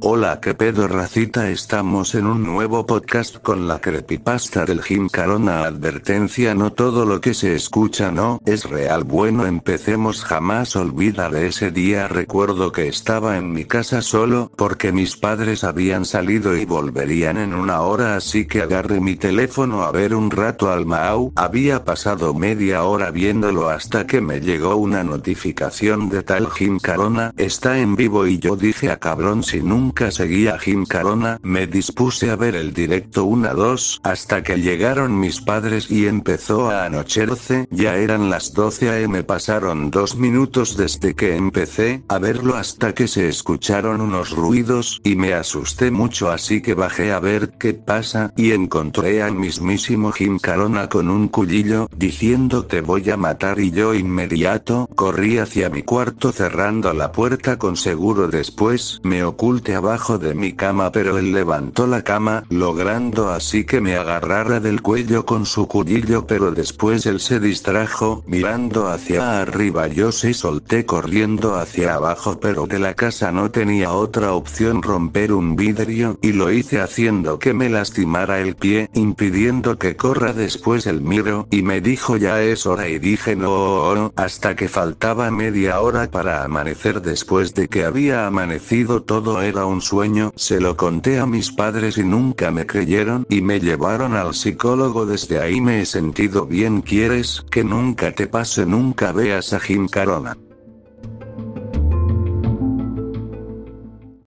Hola que pedo racita estamos en un nuevo podcast con la creepypasta del Jim Carona advertencia no todo lo que se escucha no es real bueno empecemos. Jamás olvidaré ese día. Recuerdo que estaba en mi casa solo porque mis padres habían salido y volverían en una hora así que agarré mi teléfono a ver un rato al Mau. Había pasado media hora viéndolo hasta que me llegó una notificación de tal Jim Carona está en vivo y yo dije a cabrón si nunca nunca seguía a Jim Carona, me dispuse a ver el directo 1-2, hasta que llegaron mis padres y empezó a anochecerse, ya eran las 12 am pasaron dos minutos desde que empecé a verlo hasta que se escucharon unos ruidos, y me asusté mucho así que bajé a ver qué pasa, y encontré al mismísimo Jim Carona con un cuchillo, diciendo te voy a matar y yo inmediato, corrí hacia mi cuarto cerrando la puerta con seguro después, me oculté abajo de mi cama pero él levantó la cama, logrando así que me agarrara del cuello con su cuchillo pero después él se distrajo, mirando hacia arriba. Yo se solté corriendo hacia abajo pero de la casa no tenía otra opción romper un vidrio, y lo hice haciendo que me lastimara el pie, impidiendo que corra. Después el miro, y me dijo ya es hora y dije no, hasta que faltaba media hora para amanecer después de que había amanecido todo era un sueño, se lo conté a mis padres y nunca me creyeron y me llevaron al psicólogo. Desde ahí me he sentido bien. Quieres que nunca te pase nunca veas a Jim Carona.